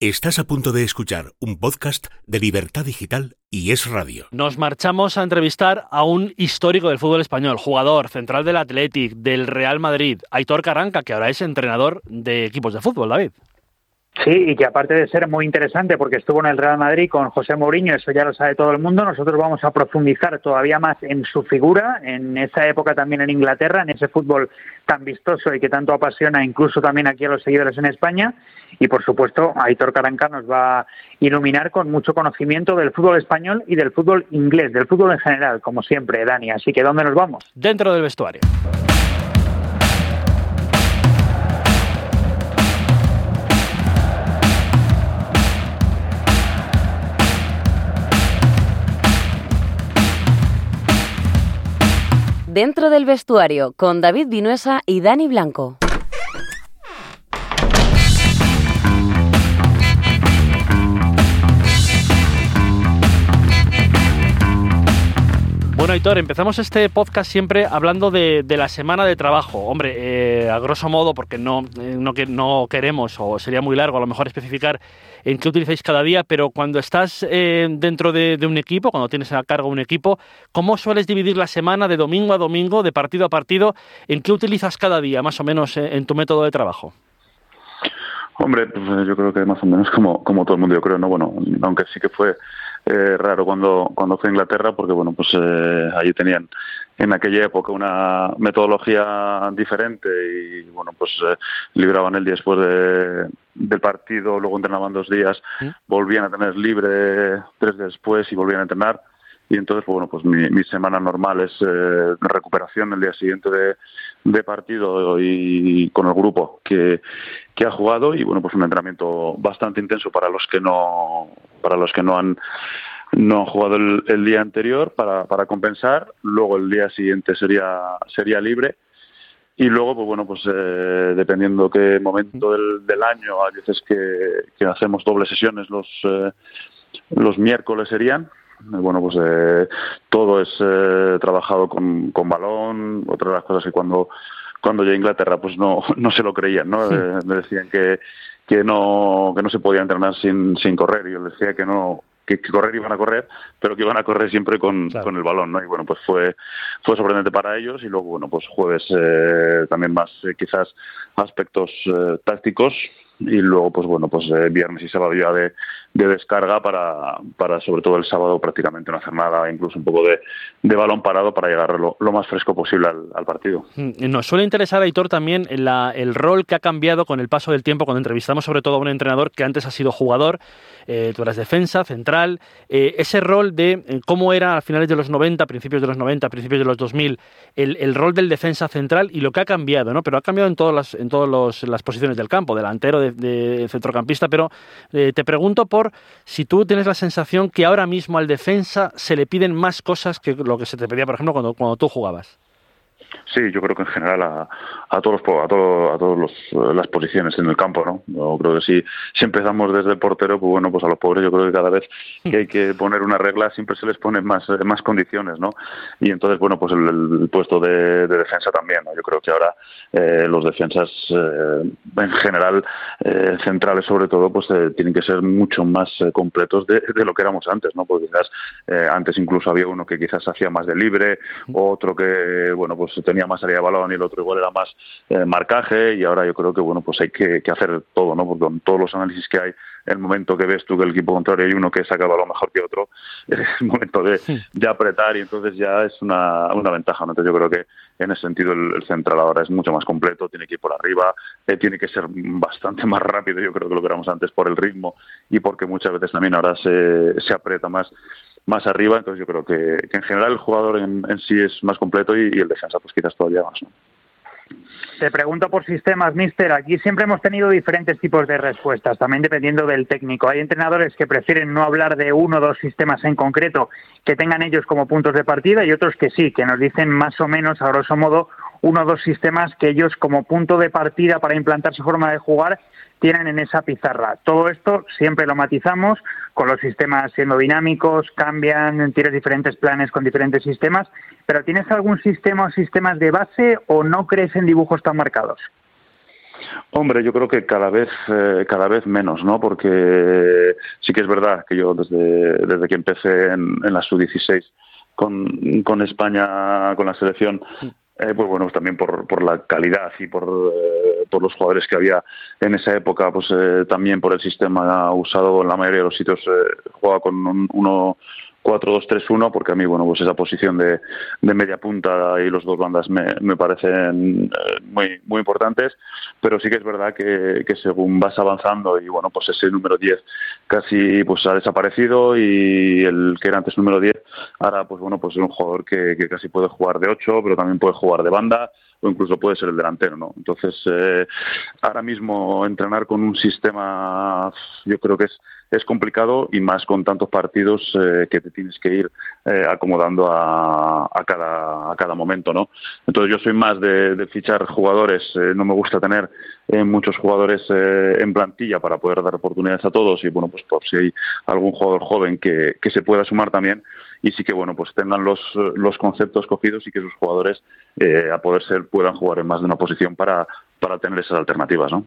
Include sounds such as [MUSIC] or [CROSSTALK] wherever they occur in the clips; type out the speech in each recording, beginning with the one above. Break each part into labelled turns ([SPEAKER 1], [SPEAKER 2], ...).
[SPEAKER 1] Estás a punto de escuchar un podcast de Libertad Digital y Es Radio.
[SPEAKER 2] Nos marchamos a entrevistar a un histórico del fútbol español, jugador central del Athletic, del Real Madrid, Aitor Carranca, que ahora es entrenador de equipos de fútbol, David.
[SPEAKER 3] Sí, y que aparte de ser muy interesante porque estuvo en el Real Madrid con José Mourinho, eso ya lo sabe todo el mundo, nosotros vamos a profundizar todavía más en su figura, en esa época también en Inglaterra, en ese fútbol tan vistoso y que tanto apasiona incluso también aquí a los seguidores en España. Y por supuesto, Aitor Caranca nos va a iluminar con mucho conocimiento del fútbol español y del fútbol inglés, del fútbol en general, como siempre, Dani. Así que, ¿dónde nos vamos?
[SPEAKER 2] Dentro del vestuario.
[SPEAKER 4] Dentro del vestuario con David Vinuesa y Dani Blanco.
[SPEAKER 2] Bueno, Aitor, empezamos este podcast siempre hablando de, la semana de trabajo. Hombre, eh, a grosso modo, porque no, eh, no, queremos, o sería muy largo a lo mejor especificar en qué utilizáis cada día, pero cuando estás eh, dentro de, un equipo, cuando tienes a cargo un equipo, ¿cómo sueles dividir la semana de domingo a domingo, de partido a partido? ¿En qué utilizas cada día, más o menos, en tu método de trabajo?
[SPEAKER 5] Hombre, pues yo creo que más o menos como, como todo el mundo, yo creo, ¿no? Bueno, aunque sí que fue eh, raro cuando, cuando fue a Inglaterra, porque bueno, pues eh, allí tenían en aquella época una metodología diferente y bueno, pues eh, libraban el día después de, del partido, luego entrenaban dos días, volvían a tener libre tres días después y volvían a entrenar. Y entonces pues, bueno pues mi, semana normal es eh, recuperación el día siguiente de, de, partido y con el grupo que, que ha jugado y bueno pues un entrenamiento bastante intenso para los que no para los que no han no han jugado el, día anterior para, para compensar. Luego el día siguiente sería sería libre. Y luego pues bueno pues eh, dependiendo qué momento del, del, año hay veces que, que hacemos dobles sesiones los eh, los miércoles serían bueno, pues eh, todo es eh, trabajado con, con balón. Otra de las cosas que cuando cuando llegué a Inglaterra pues no, [LAUGHS] no se lo creían, ¿no? Eh, me decían que, que no que no se podía entrenar sin, sin correr y yo les decía que no que, correr iban a correr, pero que iban a correr siempre con, con el balón, ¿no? Y bueno, pues fue fue sorprendente para ellos y luego bueno, pues jueves eh, también más quizás aspectos tácticos y luego pues bueno pues eh, viernes y sábado ya de, descarga para, para sobre todo el sábado prácticamente no hacer nada incluso un poco de, balón parado para llegar lo, más fresco posible al, partido.
[SPEAKER 2] Mm, nos suele interesar Aitor también la, el rol que ha cambiado con el paso del tiempo cuando entrevistamos sobre todo a un entrenador que antes ha sido jugador eh, tú eras defensa central eh, ese rol de cómo era a finales de los 90 principios de los 90 principios de los 2000 el, el rol del defensa central y lo que ha cambiado no pero ha cambiado en todas las en todas las posiciones del campo delantero de de, centrocampista, pero eh, te pregunto por si tú tienes la sensación que ahora mismo al defensa se le piden más cosas que lo que se te pedía, por ejemplo, cuando, cuando tú jugabas.
[SPEAKER 5] Sí, yo creo que en general a, a todos a todo, a todos los, las posiciones en el campo, ¿no? Yo creo que si, si empezamos desde el portero, pues bueno, pues a los pobres yo creo que cada vez que hay que poner una regla siempre se les ponen más, más condiciones, ¿no? Y entonces, bueno, pues el, puesto de, defensa también, ¿no? Yo creo que ahora eh, los defensas eh, en general, eh, centrales sobre todo, pues tienen que ser mucho más completos de, de, lo que éramos antes, ¿no? Porque quizás antes incluso había uno que quizás hacía más de libre, otro que, bueno, pues tenía más área de balón y el otro igual era más eh, marcaje y ahora yo creo que bueno pues hay que, hacer todo, ¿no? Porque con todos los análisis que hay, el momento que ves tú que el equipo contrario hay uno que saca el balón mejor que otro, [LAUGHS] es el momento de, apretar y entonces ya es una, una ventaja, ¿no? Entonces yo creo que en ese sentido el, central ahora es mucho más completo, tiene que ir por arriba, eh, tiene que ser bastante más rápido, yo creo que lo que éramos antes por el ritmo y porque muchas veces también ahora se, se aprieta más más arriba, entonces yo creo que, en general el jugador en, sí es más completo y, el defensa pues quizás todavía más.
[SPEAKER 3] Te pregunto por sistemas, mister. Aquí siempre hemos tenido diferentes tipos de respuestas, también dependiendo del técnico. Hay entrenadores que prefieren no hablar de uno o dos sistemas en concreto que tengan ellos como puntos de partida y otros que sí, que nos dicen más o menos, a grosso modo, uno o dos sistemas que ellos como punto de partida para implantar su forma de jugar tienen en esa pizarra. Todo esto siempre lo matizamos con los sistemas siendo dinámicos, cambian, tienes diferentes planes con diferentes sistemas, pero ¿tienes algún sistema o sistemas de base o no crees en dibujos tan marcados?
[SPEAKER 5] Hombre, yo creo que cada vez eh, cada vez menos, ¿no? Porque sí que es verdad que yo desde, desde que empecé en, la sub-16 con, con España, con la selección, eh, pues bueno, también por, por la calidad y por, eh, por los jugadores que había en esa época, pues eh, también por el sistema usado en la mayoría de los sitios, jugaba con un, uno 4-2-3-1, porque a mí, bueno, pues esa posición de, de media punta y los dos bandas me, me parecen eh, muy, muy importantes, pero sí que es verdad que, que, según vas avanzando y, bueno, pues ese número 10 casi pues ha desaparecido y el que era antes número 10 ahora, pues bueno, pues es un jugador que, que casi puede jugar de 8, pero también puede jugar de banda, o incluso puede ser el delantero, ¿no? Entonces, eh, ahora mismo entrenar con un sistema, yo creo que es, complicado y más con tantos partidos eh, que te tienes que ir eh, acomodando a, a, cada, a cada momento, ¿no? Entonces, yo soy más de, fichar jugadores, eh, no me gusta tener eh, muchos jugadores en plantilla para poder dar oportunidades a todos y, bueno, pues por si hay algún jugador joven que, que se pueda sumar también, y sí que bueno pues tengan los, los conceptos cogidos y que sus jugadores eh, a poder ser puedan jugar en más de una posición para, para tener esas alternativas ¿no?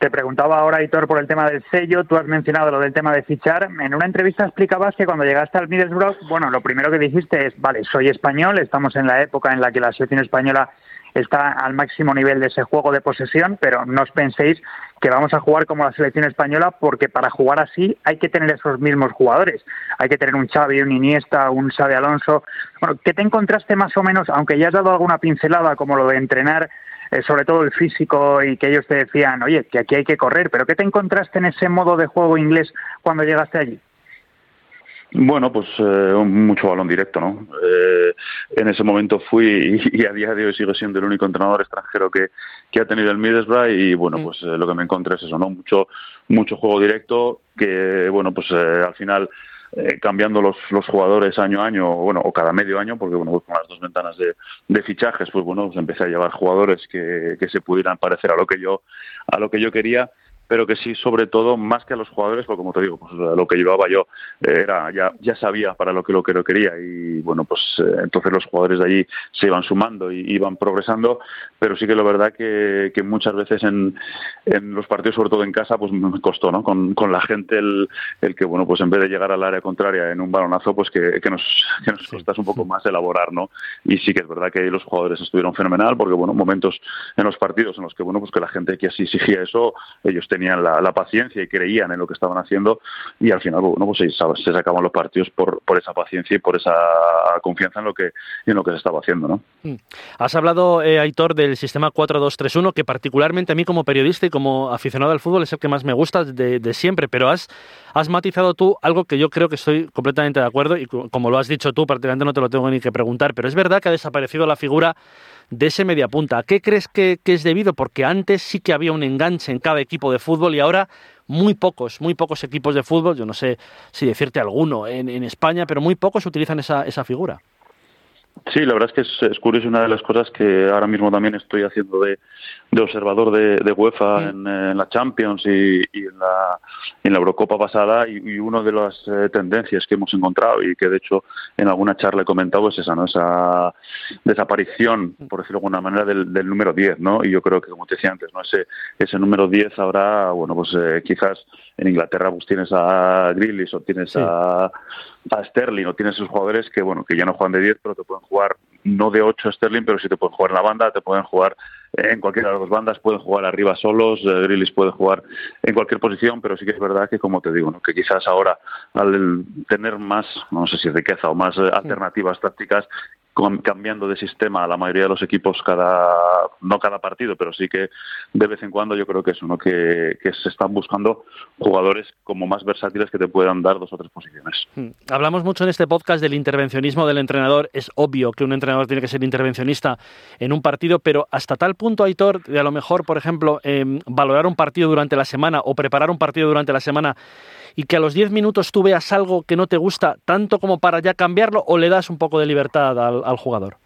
[SPEAKER 3] Te preguntaba ahora, Hitor, por el tema del sello. Tú has mencionado lo del tema de fichar. En una entrevista explicabas que cuando llegaste al Middlesbrough, bueno, lo primero que dijiste es, vale, soy español, estamos en la época en la que la selección española está al máximo nivel de ese juego de posesión, pero no os penséis que vamos a jugar como la selección española porque para jugar así hay que tener esos mismos jugadores. Hay que tener un Xavi, un Iniesta, un Xavi Alonso. Bueno, ¿qué te encontraste más o menos, aunque ya has dado alguna pincelada como lo de entrenar, eh, sobre todo el físico y que ellos te decían, oye, que aquí hay que correr, pero ¿qué te encontraste en ese modo de juego inglés cuando llegaste allí?
[SPEAKER 5] Bueno, pues eh, mucho balón directo, ¿no? Eh, en ese momento fui [LAUGHS] y, a día de hoy sigo siendo el único entrenador extranjero que, que ha tenido el Middlesbrough y bueno, pues eh, lo que me encontré es eso, ¿no? Mucho, mucho juego directo que, bueno, pues eh, al final eh, cambiando los, los jugadores año a año, bueno, o cada medio año, porque bueno, con las dos ventanas de, de fichajes, pues bueno, pues empecé a llevar jugadores que, que se pudieran parecer a lo que yo, a lo que yo quería pero que sí, sobre todo, más que a los jugadores, porque como te digo, pues lo que llevaba yo era ya, ya sabía para lo que lo que lo quería y bueno, pues eh, entonces los jugadores de allí se iban sumando y iban progresando, pero sí que la verdad que, que muchas veces en, en, los partidos, sobre todo en casa, pues me costó, ¿no? Con, con la gente el, el, que, bueno, pues en vez de llegar al área contraria en un balonazo, pues que, que nos, que nos costase un poco más elaborar, ¿no? Y sí que es verdad que los jugadores estuvieron fenomenal, porque, bueno, momentos en los partidos en los que, bueno, pues que la gente que así exigía eso, ellos tenían tenían la, la, paciencia y creían en lo que estaban haciendo y al final bueno, pues se, se sacaban los partidos por, por esa paciencia y por esa confianza en lo que, en lo que se estaba haciendo. ¿no?
[SPEAKER 2] Mm. Has hablado, eh, Aitor, del sistema 4-2-3-1, que particularmente a mí como periodista y como aficionado al fútbol es el que más me gusta de, de siempre, pero has, has matizado tú algo que yo creo que estoy completamente de acuerdo y como lo has dicho tú, prácticamente no te lo tengo ni que preguntar, pero es verdad que ha desaparecido la figura de ese mediapunta. ¿A qué crees que, es debido? Porque antes sí que había un enganche en cada equipo de fútbol y ahora muy pocos, muy pocos equipos de fútbol, yo no sé si decirte alguno en, en España, pero muy pocos utilizan esa, esa figura.
[SPEAKER 5] Sí, la verdad es que es, es, curioso una de las cosas que ahora mismo también estoy haciendo de, de observador de, de UEFA mm. en, en, la Champions y, y en, la, en, la, Eurocopa pasada y, y una de las eh, tendencias que hemos encontrado y que de hecho en alguna charla he comentado es esa, ¿no? esa desaparición, por decirlo de alguna manera, del, del número 10, ¿no? Y yo creo que, como te decía antes, ¿no? ese, ese número 10 ahora, bueno, pues eh, quizás en Inglaterra pues tienes a Grealish o tienes sí. a, a Sterling o tienes esos jugadores que, bueno, que ya no juegan de 10, pero te pueden jugar no de 8 Sterling, pero sí te pueden jugar en la banda, te pueden jugar en cualquiera de las dos bandas, pueden jugar arriba solos, eh, Grealish puede jugar en cualquier posición, pero sí que es verdad que, como te digo, ¿no? que quizás ahora al tener más, no sé si riqueza o más eh, alternativas tácticas, cambiando de sistema a la mayoría de los equipos cada no cada partido pero sí que de vez en cuando yo creo que es uno que, se están buscando jugadores como más versátiles que te puedan dar dos o tres posiciones
[SPEAKER 2] hmm. hablamos mucho en este podcast del intervencionismo del entrenador es obvio que un entrenador tiene que ser intervencionista en un partido pero hasta tal punto Aitor de a lo mejor por ejemplo eh, valorar un partido durante la semana o preparar un partido durante la semana y que a los 10 minutos tú veas algo que no te gusta tanto como para ya cambiarlo o le das un poco de libertad al, al jugador?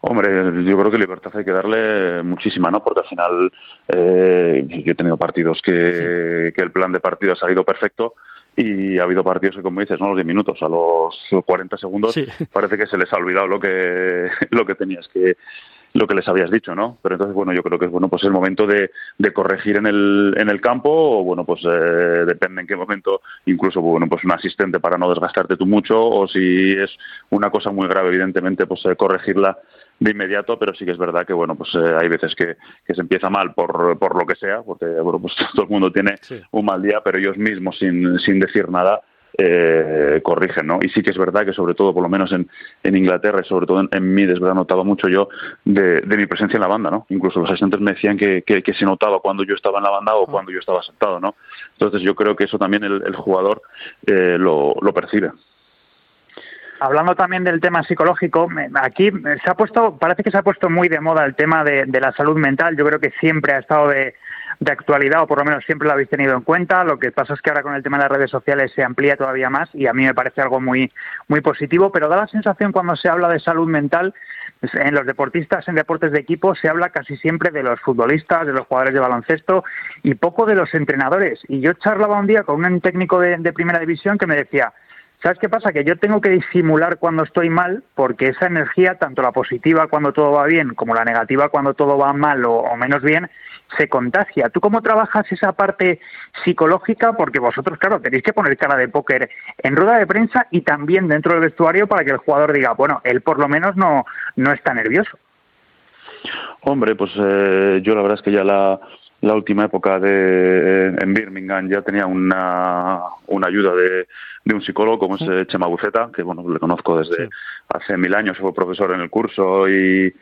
[SPEAKER 5] Hombre, yo creo que libertad hay que darle muchísima, ¿no? Porque al final eh, yo he tenido partidos que, el plan de partido ha salido perfecto y ha habido partidos que, como dices, ¿no? los 10 minutos, a los 40 segundos, sí. parece que se les ha olvidado lo que, [LAUGHS] lo que tenías que, lo que les habías dicho, ¿no? Pero entonces, bueno, yo creo que es bueno, pues el momento de, de corregir en el, en el campo, o bueno, pues eh, depende en qué momento, incluso, bueno, pues un asistente para no desgastarte tú mucho, o si es una cosa muy grave, evidentemente, pues eh, corregirla de inmediato, pero sí que es verdad que bueno, pues eh, hay veces que, que, se empieza mal por, por lo que sea, porque bueno, pues [LAUGHS] todo el mundo tiene un mal día, pero ellos mismos sin, sin decir nada eh, corrigen, ¿no? Y sí que es verdad que sobre todo, por lo menos en, en Inglaterra y sobre todo en, en mí, desde notado mucho yo de, de, mi presencia en la banda, ¿no? Incluso los asistentes me decían que, que, que, se notaba cuando yo estaba en la banda o cuando yo estaba sentado, ¿no? Entonces yo creo que eso también el, el jugador eh, lo, lo percibe.
[SPEAKER 3] Hablando también del tema psicológico, aquí se ha puesto, parece que se ha puesto muy de moda el tema de, de la salud mental. Yo creo que siempre ha estado de, de, actualidad, o por lo menos siempre lo habéis tenido en cuenta. Lo que pasa es que ahora con el tema de las redes sociales se amplía todavía más y a mí me parece algo muy, muy positivo, pero da la sensación cuando se habla de salud mental, en los deportistas, en deportes de equipo, se habla casi siempre de los futbolistas, de los jugadores de baloncesto y poco de los entrenadores. Y yo charlaba un día con un técnico de, de primera división que me decía, ¿Sabes qué pasa? Que yo tengo que disimular cuando estoy mal, porque esa energía, tanto la positiva cuando todo va bien, como la negativa cuando todo va mal o, menos bien, se contagia. ¿Tú cómo trabajas esa parte psicológica? Porque vosotros, claro, tenéis que poner cara de póker en rueda de prensa y también dentro del vestuario para que el jugador diga, bueno, él por lo menos no, no está nervioso.
[SPEAKER 5] Hombre, pues eh, yo la verdad es que ya la, la última época de, en Birmingham ya tenía una, una ayuda de, de, un psicólogo como es Chema Buceta, que bueno, le conozco desde sí. hace mil años, fue profesor en el curso y,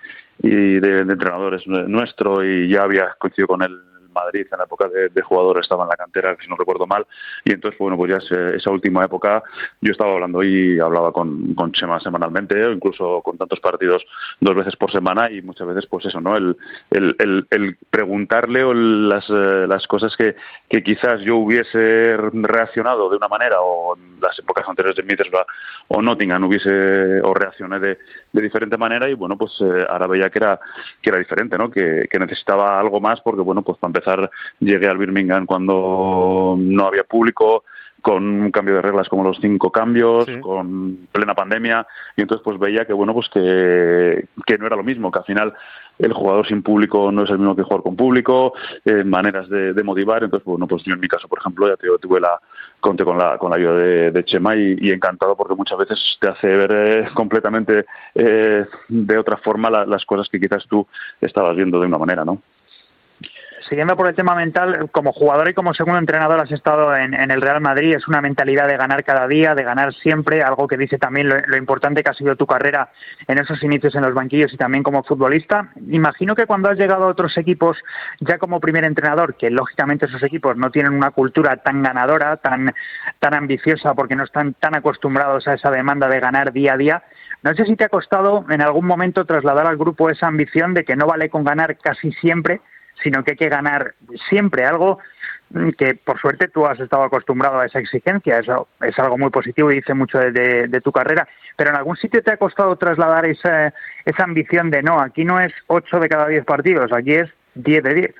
[SPEAKER 5] y de, de entrenadores nuestro y ya había coincidido con él Madrid en la época de, de, jugador estaba en la cantera, si no recuerdo mal, y entonces, bueno, pues ya esa última época yo estaba hablando y hablaba con, con Chema semanalmente, o incluso con tantos partidos dos veces por semana, y muchas veces, pues eso, ¿no? El, el, el, el preguntarle o las, eh, las cosas que, que quizás yo hubiese reaccionado de una manera, o en las épocas anteriores de Middlesbrough o Nottingham hubiese, o reaccioné de, de diferente manera, y bueno, pues eh, ahora veía que era, que era diferente, ¿no? Que, que necesitaba algo más, porque bueno, pues para empezar empezar llegué al Birmingham cuando no había público, con un cambio de reglas como los cinco cambios, sí. con plena pandemia, y entonces pues veía que bueno pues que, que no era lo mismo, que al final el jugador sin público no es el mismo que jugar con público, eh, maneras de, de, motivar, entonces bueno pues yo en mi caso por ejemplo ya te, tuve la conté con la con la ayuda de, de Chema y, y, encantado porque muchas veces te hace ver eh, completamente eh, de otra forma la, las cosas que quizás tú estabas viendo de una manera, ¿no?
[SPEAKER 3] Siguiendo por el tema mental, como jugador y como segundo entrenador has estado en, el Real Madrid, es una mentalidad de ganar cada día, de ganar siempre, algo que dice también lo, lo, importante que ha sido tu carrera en esos inicios en los banquillos y también como futbolista. Imagino que cuando has llegado a otros equipos ya como primer entrenador, que lógicamente esos equipos no tienen una cultura tan ganadora, tan, tan ambiciosa, porque no están tan acostumbrados a esa demanda de ganar día a día, no sé si te ha costado en algún momento trasladar al grupo esa ambición de que no vale con ganar casi siempre, sino que hay que ganar siempre algo que por suerte tú has estado acostumbrado a esa exigencia, eso es algo muy positivo y dice mucho de tu carrera, pero en algún sitio te ha costado trasladar esa, esa ambición de no, aquí no es 8 de cada 10 partidos, aquí es 10 de 10.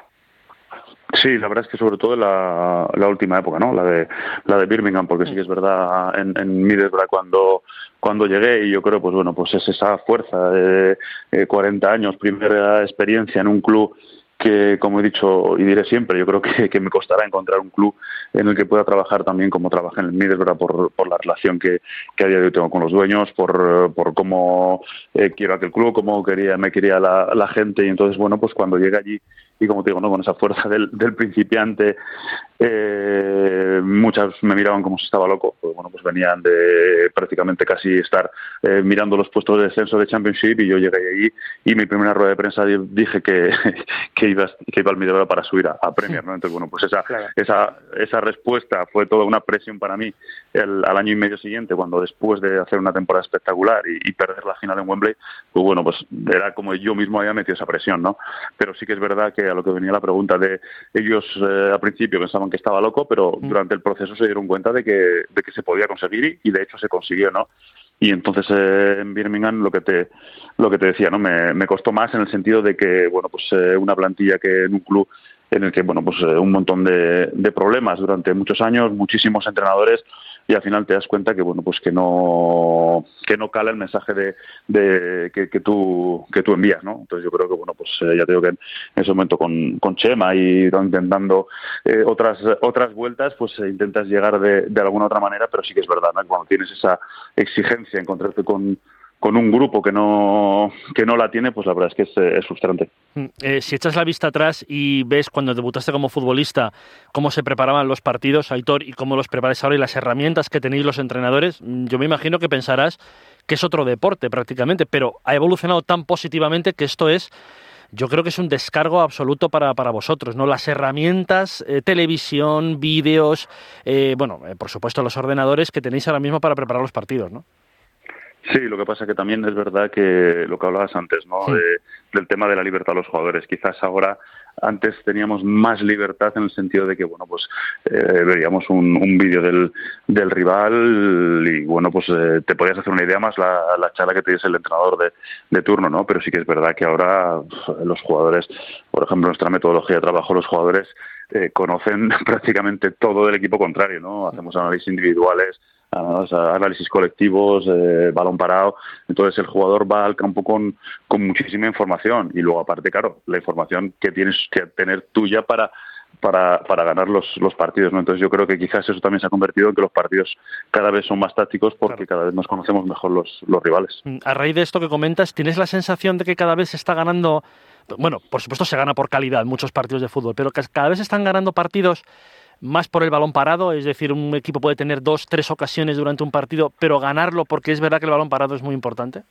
[SPEAKER 5] Sí, la verdad es que sobre todo la, la última época, ¿no? La de la de Birmingham, porque sí que es verdad en, en Middlesbrough cuando cuando llegué y yo creo pues bueno pues es esa fuerza de, de 40 años, primera experiencia en un club que, como he dicho y diré siempre, yo creo que, me costará encontrar un club en el que pueda trabajar también como trabajé en el Middlesbrough por, por la relación que, que, a día de hoy tengo con los dueños, por, por cómo eh, quiero aquel club, cómo quería, me quería la, la gente. Y entonces, bueno, pues cuando llegué allí y como te digo, ¿no? con esa fuerza del, del principiante, eh, muchas me miraban como si estaba loco, pues bueno, pues venían de prácticamente casi estar eh, mirando los puestos de descenso de Championship y yo llegué allí y mi primera rueda de prensa dije que, [LAUGHS] que, iba, que iba al Middlesbrough para subir a, a Premier, ¿no? Entonces, bueno, pues esa, claro. esa, esa respuesta fue toda una presión para mí el, al año y medio siguiente, cuando después de hacer una temporada espectacular y, y perder la final en Wembley, pues bueno, pues era como yo mismo había metido esa presión, ¿no? Pero sí que es verdad que a lo que venía la pregunta de ellos eh, al principio pensaban que estaba loco, pero mm. durante el proceso se dieron cuenta de que, de que se podía conseguir y, y de hecho se consiguió, ¿no? y entonces eh, en Birmingham lo que te lo que te decía no me, me, costó más en el sentido de que bueno pues eh, una plantilla que en un club en el que, bueno, pues eh, un montón de, de problemas durante muchos años, muchísimos entrenadores y al final te das cuenta que bueno pues que no que no cala el mensaje de, de que, que, tú que tú envías no entonces yo creo que bueno pues eh, ya te digo que en ese momento con, con Chema y intentando eh, otras otras vueltas pues eh, intentas llegar de, de alguna otra manera pero sí que es verdad ¿no? cuando tienes esa exigencia encontrarte con con un grupo que no, que no la tiene, pues la verdad es que es, eh, frustrante.
[SPEAKER 2] Mm, eh, si echas la vista atrás y ves cuando debutaste como futbolista cómo se preparaban los partidos, Aitor, y cómo los preparáis ahora y las herramientas que tenéis los entrenadores, mm, yo me imagino que pensarás que es otro deporte prácticamente, pero ha evolucionado tan positivamente que esto es yo creo que es un descargo absoluto para, para vosotros, ¿no? Las herramientas, eh, televisión, vídeos, eh, bueno, eh, por supuesto los ordenadores que tenéis ahora mismo para preparar los partidos, ¿no?
[SPEAKER 5] Sí, lo que pasa es que también es verdad que lo que hablabas antes, ¿no?
[SPEAKER 2] Sí.
[SPEAKER 5] De, del tema de la libertad de los jugadores. Quizás ahora antes teníamos más libertad en el sentido de que bueno pues eh, veríamos un, un vídeo del, del rival y bueno pues eh, te podías hacer una idea más la, la charla que te dice el entrenador de, de, turno no pero sí que es verdad que ahora los jugadores por ejemplo nuestra metodología de trabajo los jugadores eh, conocen [LAUGHS] prácticamente todo del equipo contrario no hacemos análisis individuales análisis colectivos, eh, balón parado. Entonces el jugador va al campo con, con muchísima información y luego aparte, claro, la información que tienes que tener tuya para para, para ganar los, los partidos. ¿no? Entonces yo creo que quizás eso también se ha convertido en que los partidos cada vez son más tácticos porque claro. cada vez nos conocemos mejor los, los rivales.
[SPEAKER 2] A raíz de esto que comentas, ¿tienes la sensación de que cada vez se está ganando, bueno, por supuesto se gana por calidad muchos partidos de fútbol, pero que cada vez están ganando partidos más por el balón parado, es decir, un equipo puede tener dos, tres ocasiones durante un partido, pero ganarlo porque es verdad que el balón parado es muy importante?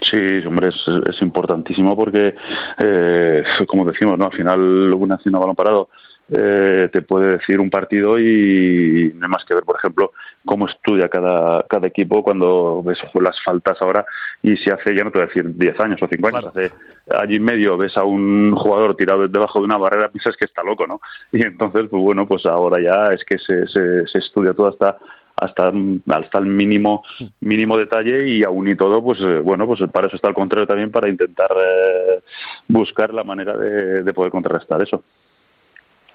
[SPEAKER 5] Sí, hombre, es, importantísimo porque, eh, como decimos, ¿no? al final una acción a balón parado eh, te puede decir un partido y no hay más que ver, por ejemplo, cómo estudia cada, cada equipo cuando ves las faltas ahora y se hace, ya no te voy a decir 10 años o 5 años, hace allí en medio ves a un jugador tirado debajo de una barrera, piensas que está loco, ¿no? Y entonces, pues bueno, pues ahora ya es que se, se, se estudia todo hasta hasta, hasta el mínimo mínimo detalle y aún y todo pues eh, bueno pues para eso está el contrario también para intentar eh, buscar la manera de, de poder contrarrestar eso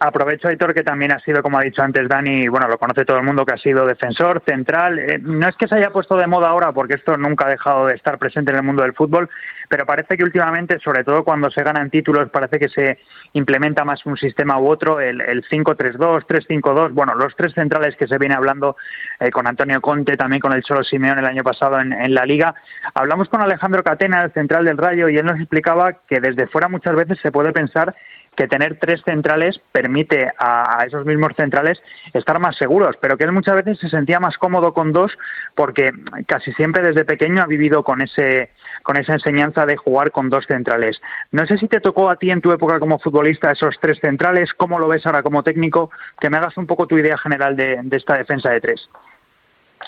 [SPEAKER 3] Aprovecho, Aitor, que también ha sido, como ha dicho antes Dani, bueno, lo conoce todo el mundo, que ha sido defensor, central. Eh, no es que se haya puesto de moda ahora, porque esto nunca ha dejado de estar presente en el mundo del fútbol, pero parece que últimamente, sobre todo cuando se ganan títulos, parece que se implementa más un sistema u otro, el, el 5-3-2, 3-5-2, bueno, los tres centrales que se viene hablando eh, con Antonio Conte, también con el Cholo Simeón el año pasado en, en la Liga. Hablamos con Alejandro Catena, el central del Rayo, y él nos explicaba que desde fuera muchas veces se puede pensar que tener tres centrales permite a, esos mismos centrales estar más seguros, pero que él muchas veces se sentía más cómodo con dos porque casi siempre desde pequeño ha vivido con ese con esa enseñanza de jugar con dos centrales. No sé si te tocó a ti en tu época como futbolista esos tres centrales, cómo lo ves ahora como técnico, que me hagas un poco tu idea general de esta defensa de tres.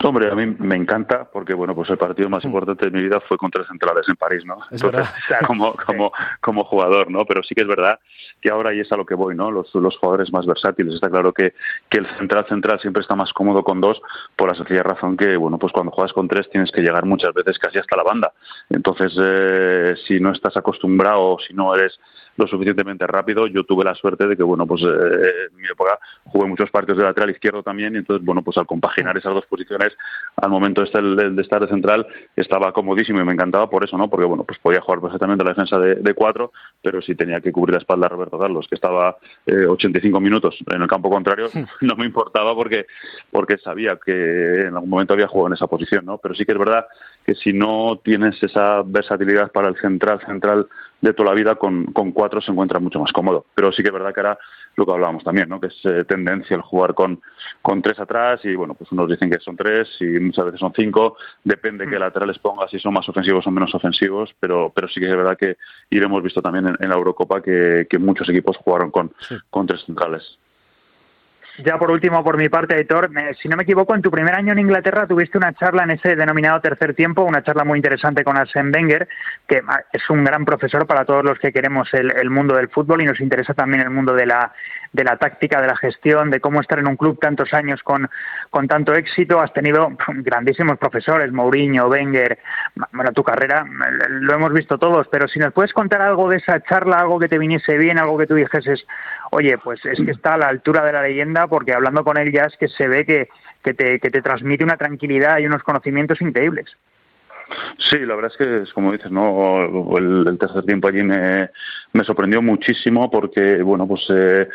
[SPEAKER 5] Hombre, a mí me encanta porque bueno, pues el partido más importante de mi vida fue contra Centrales en París, ¿no? Entonces, [LAUGHS] como como como jugador, ¿no? Pero sí que es verdad que ahora y es a lo que voy, ¿no? Los, los jugadores más versátiles. Está claro que, que el central central siempre está más cómodo con dos por la sencilla razón que bueno, pues cuando juegas con tres tienes que llegar muchas veces casi hasta la banda. Entonces, eh, si no estás acostumbrado o si no eres lo suficientemente rápido. Yo tuve la suerte de que, bueno, pues eh, en mi época jugué muchos partidos de lateral izquierdo también y entonces, bueno, pues al compaginar esas dos posiciones, al momento de estar de, estar de central, estaba comodísimo y me encantaba por eso, ¿no? Porque, bueno, pues podía jugar perfectamente la defensa de, de cuatro, pero si tenía que cubrir la espalda a Roberto Carlos, que estaba eh, 85 minutos en el campo contrario, [LAUGHS] no me importaba porque, porque sabía que en algún momento había jugado en esa posición, ¿no? Pero sí que es verdad que si no tienes esa versatilidad para el central central de toda la vida, con, con cuatro se encuentra mucho más cómodo. Pero sí que es verdad que era lo que hablábamos también, ¿no? que es eh, tendencia el jugar con, con tres atrás y bueno, pues unos dicen que son tres y muchas veces son cinco, depende mm. qué laterales pongas, si son más ofensivos o menos ofensivos, pero, pero sí que es verdad que y lo hemos visto también en, en la Eurocopa que, que, muchos equipos jugaron con, sí. con tres centrales.
[SPEAKER 3] Ya por último, por mi parte, Aitor, me, si no me equivoco, en tu primer año en Inglaterra tuviste una charla en ese denominado tercer tiempo, una charla muy interesante con Arsène Wenger, que es un gran profesor para todos los que queremos el, mundo del fútbol y nos interesa también el mundo de la, de la táctica, de la gestión, de cómo estar en un club tantos años con, con tanto éxito. Has tenido [LAUGHS] grandísimos profesores, Mourinho, Wenger, bueno, tu carrera lo hemos visto todos, pero si nos puedes contar algo de esa charla, algo que te viniese bien, algo que tú dijeses, oye, pues es que está a la altura de la leyenda porque hablando con él ya es que se ve que, que, te, que te transmite una tranquilidad y unos conocimientos increíbles.
[SPEAKER 5] Sí, la verdad es que es como dices, ¿no? El, tercer tiempo allí me, me, sorprendió muchísimo porque, bueno, pues eh,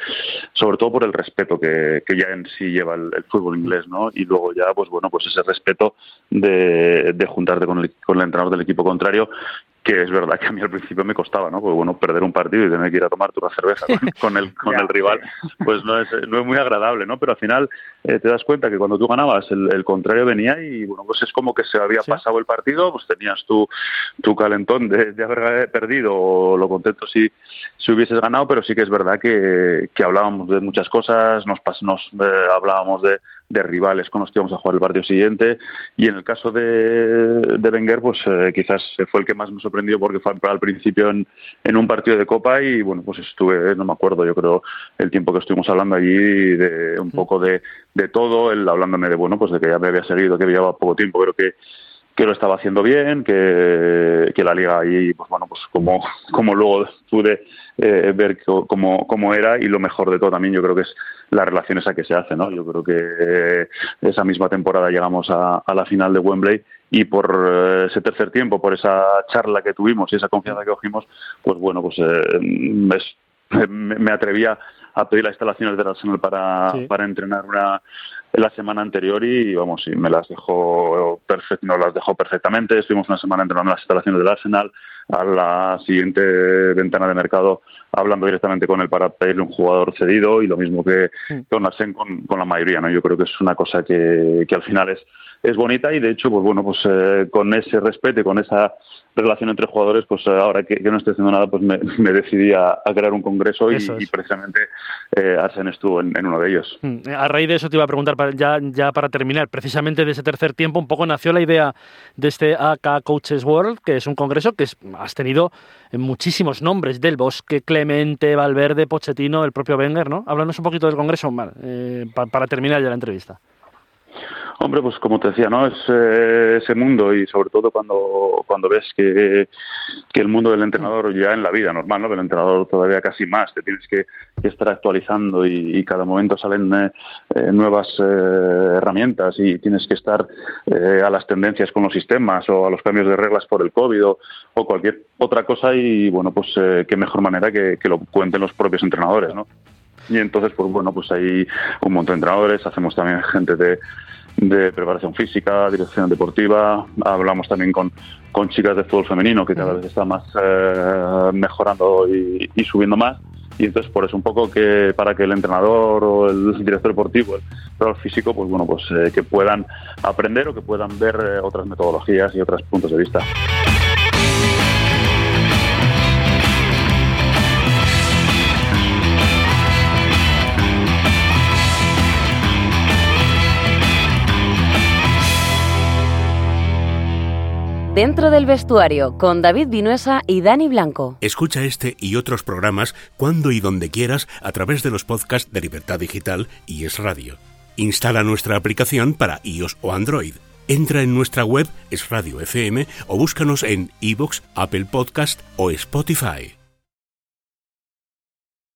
[SPEAKER 5] sobre todo por el respeto que, que ya en sí lleva el, fútbol inglés, ¿no? Y luego ya, pues bueno, pues ese respeto de, de juntarte con el, con el entrenador del equipo contrario que es verdad que a mí al principio me costaba, ¿no? Porque bueno, perder un partido y tener que ir a tomarte una cerveza [LAUGHS] con, el, con el rival, [LAUGHS] pues no es, no es muy agradable, ¿no? Pero al final eh, te das cuenta que cuando tú ganabas, el, contrario venía y bueno, pues es como que se había pasado el partido, pues tenías tu, tu calentón de, de, haber perdido o lo contento si, si hubieses ganado, pero sí que es verdad que, que hablábamos de muchas cosas, nos, nos eh, hablábamos de de rivales con los que íbamos a jugar el partido siguiente. Y en el caso de, de Wenger, pues eh, quizás fue el que más me sorprendió porque fue al principio en, en, un partido de Copa y bueno, pues estuve, no me acuerdo, yo creo, el tiempo que estuvimos hablando allí de un poco de, de todo, él hablándome de, bueno, pues de que ya me había seguido, que llevaba poco tiempo, pero que que lo estaba haciendo bien, que, la liga ahí, pues bueno, pues como, como luego pude eh, ver cómo, cómo era y lo mejor de todo también yo creo que es las relaciones a que se hace, ¿no? Yo creo que eh, esa misma temporada llegamos a, a la final de Wembley y por eh, ese tercer tiempo, por esa charla que tuvimos y esa confianza que cogimos, pues bueno, pues me atrevía a pedir las instalaciones del Arsenal para, para entrenar una la semana anterior y vamos, y me las dejó perfect, no las dejó perfectamente. Estuvimos una semana entrenando en las instalaciones del Arsenal. A la siguiente ventana de mercado hablando directamente con él para pedirle un jugador cedido y lo mismo que con Arsen con, con la mayoría. ¿no? Yo creo que es una cosa que, que al final es es bonita y de hecho, pues bueno, pues eh, con ese respeto y con esa relación entre jugadores, pues eh, ahora que, no estoy haciendo nada, pues me, [LAUGHS] decidí a, crear un congreso y, precisamente eh, Arsen estuvo en, uno de ellos.
[SPEAKER 2] Mm, a raíz de eso te iba a preguntar, ya, ya para terminar, precisamente de ese tercer tiempo, un poco nació la idea de este AK Coaches World, que es un congreso que has tenido muchísimos nombres, del Bosque, Clemente, Valverde, Pochettino, el propio Wenger, ¿no? Háblanos un poquito del congreso, eh, para terminar ya la entrevista.
[SPEAKER 5] Hombre, pues como te decía, ¿no? Es eh, ese mundo y sobre todo cuando, cuando ves que, que, el mundo del entrenador ya en la vida normal, ¿no? Del entrenador todavía casi más, te tienes que, estar actualizando y, cada momento salen eh, eh, nuevas herramientas y tienes que estar a las tendencias con los sistemas o a los cambios de reglas por el COVID o, cualquier otra cosa y bueno, pues qué mejor manera que, que lo cuenten los propios entrenadores, ¿no? Y entonces, pues bueno, pues hay un montón de entrenadores, hacemos también gente de de preparación física, dirección deportiva. Hablamos también con, con chicas de fútbol femenino que cada vez está más eh, mejorando y, subiendo más. Y entonces por eso un poco que para que el entrenador o el director deportivo, el físico, pues bueno, pues eh, que puedan aprender o que puedan ver eh, otras metodologías y otros puntos de vista.
[SPEAKER 4] Dentro del vestuario con David Vinuesa y Dani Blanco.
[SPEAKER 1] Escucha este y otros programas cuando y donde quieras a través de los podcasts de Libertad Digital y Es Radio. Instala nuestra aplicación para iOS o Android. Entra en nuestra web Es Radio FM o búscanos en iBox, Apple Podcast o Spotify.